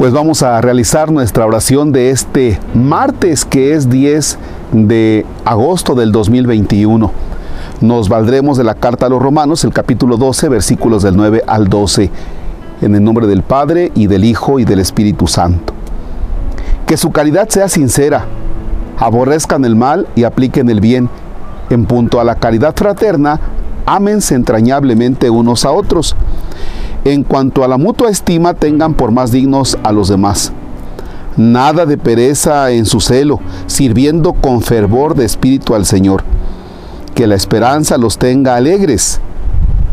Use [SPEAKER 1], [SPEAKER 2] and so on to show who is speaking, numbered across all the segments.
[SPEAKER 1] Pues vamos a realizar nuestra oración de este martes que es 10 de agosto del 2021. Nos valdremos de la carta a los romanos, el capítulo 12, versículos del 9 al 12, en el nombre del Padre y del Hijo y del Espíritu Santo. Que su caridad sea sincera, aborrezcan el mal y apliquen el bien. En punto a la caridad fraterna, ámense entrañablemente unos a otros en cuanto a la mutua estima, tengan por más dignos a los demás. Nada de pereza en su celo, sirviendo con fervor de espíritu al Señor. Que la esperanza los tenga alegres.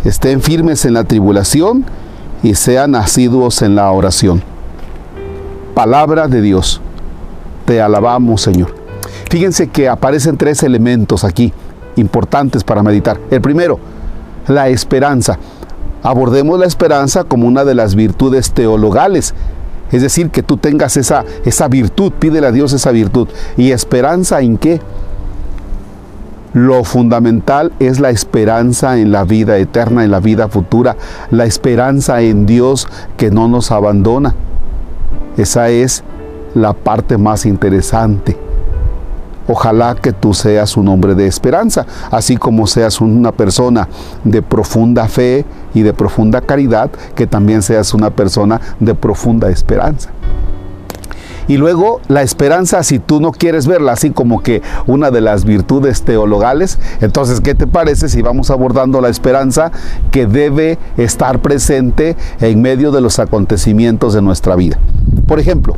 [SPEAKER 1] Estén firmes en la tribulación y sean asiduos en la oración. Palabra de Dios. Te alabamos, Señor. Fíjense que aparecen tres elementos aquí importantes para meditar. El primero, la esperanza abordemos la esperanza como una de las virtudes teologales. Es decir, que tú tengas esa, esa virtud, pídele a Dios esa virtud. ¿Y esperanza en qué? Lo fundamental es la esperanza en la vida eterna, en la vida futura, la esperanza en Dios que no nos abandona. Esa es la parte más interesante. Ojalá que tú seas un hombre de esperanza, así como seas una persona de profunda fe y de profunda caridad, que también seas una persona de profunda esperanza. Y luego la esperanza, si tú no quieres verla así como que una de las virtudes teologales, entonces, ¿qué te parece si vamos abordando la esperanza que debe estar presente en medio de los acontecimientos de nuestra vida? Por ejemplo,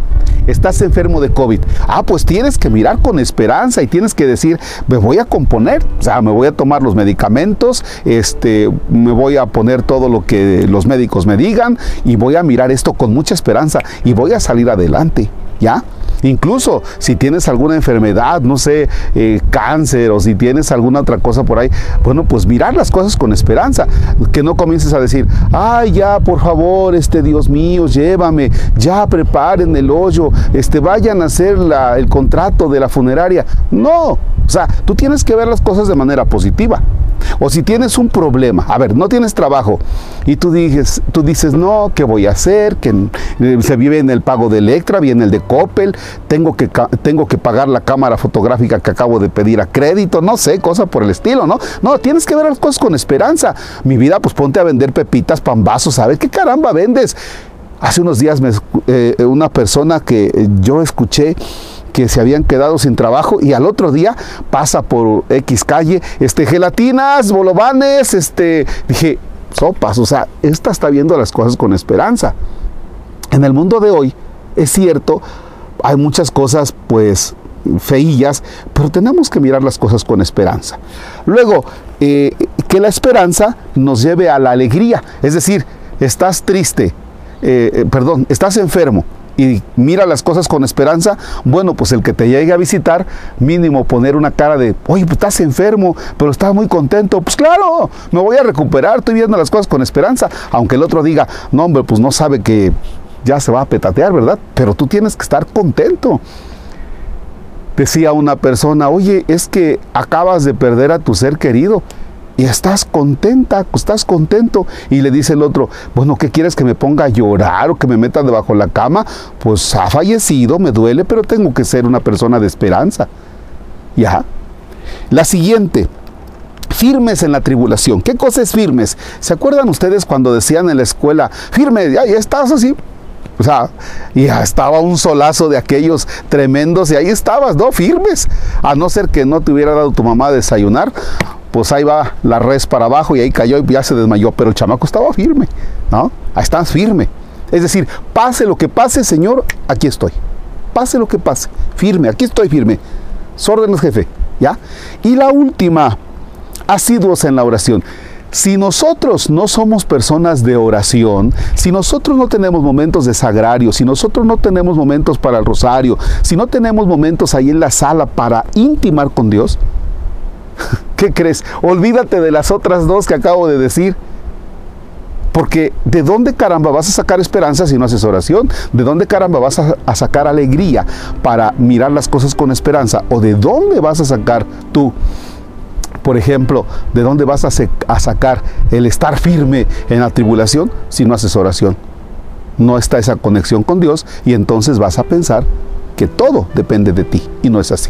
[SPEAKER 1] estás enfermo de COVID. Ah, pues tienes que mirar con esperanza y tienes que decir, me voy a componer, o sea, me voy a tomar los medicamentos, este, me voy a poner todo lo que los médicos me digan y voy a mirar esto con mucha esperanza y voy a salir adelante, ¿ya? Incluso si tienes alguna enfermedad, no sé, eh, cáncer o si tienes alguna otra cosa por ahí, bueno, pues mirar las cosas con esperanza. Que no comiences a decir, ay, ya, por favor, este Dios mío, llévame, ya preparen el hoyo, este, vayan a hacer el contrato de la funeraria. No, o sea, tú tienes que ver las cosas de manera positiva. O si tienes un problema, a ver, no tienes trabajo y tú dices, tú dices no, ¿qué voy a hacer? Que eh, se vive en el pago de Electra, viene el de Coppel, tengo que, tengo que pagar la cámara fotográfica que acabo de pedir a crédito, no sé, cosa por el estilo, ¿no? No, tienes que ver las cosas con esperanza. Mi vida, pues ponte a vender pepitas, pambazos, ¿sabes qué caramba vendes? Hace unos días me, eh, una persona que yo escuché que se habían quedado sin trabajo y al otro día pasa por X calle, este, gelatinas, bolovanes, este, dije, sopas, o sea, esta está viendo las cosas con esperanza. En el mundo de hoy, es cierto, hay muchas cosas, pues, feillas, pero tenemos que mirar las cosas con esperanza. Luego, eh, que la esperanza nos lleve a la alegría, es decir, estás triste, eh, eh, perdón, estás enfermo, y mira las cosas con esperanza, bueno, pues el que te llegue a visitar, mínimo poner una cara de, oye, pues estás enfermo, pero estás muy contento. Pues claro, me voy a recuperar, estoy viendo las cosas con esperanza. Aunque el otro diga, no, hombre, pues no sabe que ya se va a petatear, ¿verdad? Pero tú tienes que estar contento. Decía una persona, oye, es que acabas de perder a tu ser querido y estás contenta, estás contento. Y le dice el otro, bueno, ¿qué quieres que me ponga a llorar o que me meta debajo de la cama? Pues ha fallecido, me duele, pero tengo que ser una persona de esperanza. ¿Ya? La siguiente, firmes en la tribulación. ¿Qué cosa es firmes? ¿Se acuerdan ustedes cuando decían en la escuela, firme, ya estás así? O sea, ya estaba un solazo de aquellos tremendos y ahí estabas, ¿no? Firmes. A no ser que no te hubiera dado tu mamá a desayunar, pues ahí va la res para abajo y ahí cayó y ya se desmayó, pero el chamaco estaba firme, ¿no? Ahí estás firme. Es decir, pase lo que pase, Señor, aquí estoy. Pase lo que pase, firme, aquí estoy firme. Sórdenes, jefe, ¿ya? Y la última, asiduos en la oración. Si nosotros no somos personas de oración, si nosotros no tenemos momentos de sagrario, si nosotros no tenemos momentos para el rosario, si no tenemos momentos ahí en la sala para intimar con Dios, ¿Qué crees? Olvídate de las otras dos que acabo de decir. Porque ¿de dónde caramba vas a sacar esperanza si no haces oración? ¿De dónde caramba vas a, sacar alegría para mirar las cosas con esperanza? ¿O de dónde vas a sacar tú, por ejemplo, de dónde vas a, a sacar el estar firme en la tribulación si no haces oración? no está esa conexión con Dios y entonces vas a pensar que todo depende de ti y no es así.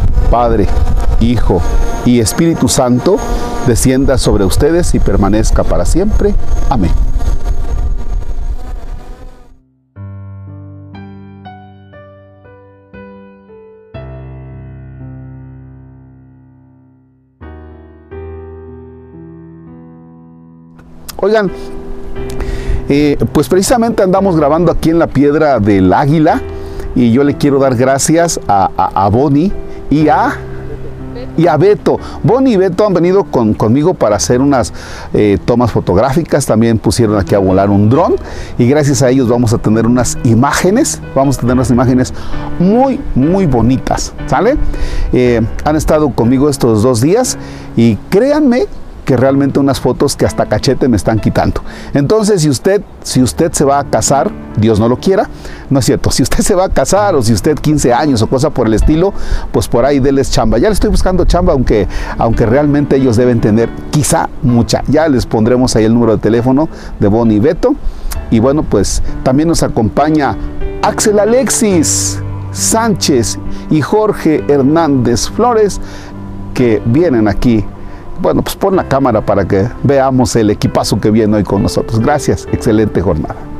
[SPEAKER 1] Padre, Hijo y Espíritu Santo, descienda sobre ustedes y permanezca para siempre. Amén. Oigan, eh, pues precisamente andamos grabando aquí en la Piedra del Águila y yo le quiero dar gracias a, a, Bonnie y a y a Beto. Bonnie y Beto han venido con, conmigo para hacer unas eh, tomas fotográficas. También pusieron aquí a volar un dron. Y gracias a ellos vamos a tener unas imágenes. Vamos a tener unas imágenes muy, muy bonitas. ¿Sale? Eh, han estado conmigo estos dos días. Y créanme que realmente unas fotos que hasta cachete me están quitando. Entonces, si usted, si usted se va a casar, Dios no lo quiera, no es cierto, si usted se va a casar o si usted 15 años o cosa por el estilo, pues por ahí déles chamba. Ya le estoy buscando chamba, aunque, aunque realmente ellos deben tener quizá mucha. Ya les pondremos ahí el número de teléfono de Bonnie Beto. Y bueno, pues también nos acompaña Axel Alexis Sánchez y Jorge Hernández Flores, que vienen aquí bueno, pues pon la cámara para que veamos el equipazo que viene hoy con nosotros. Gracias, excelente jornada.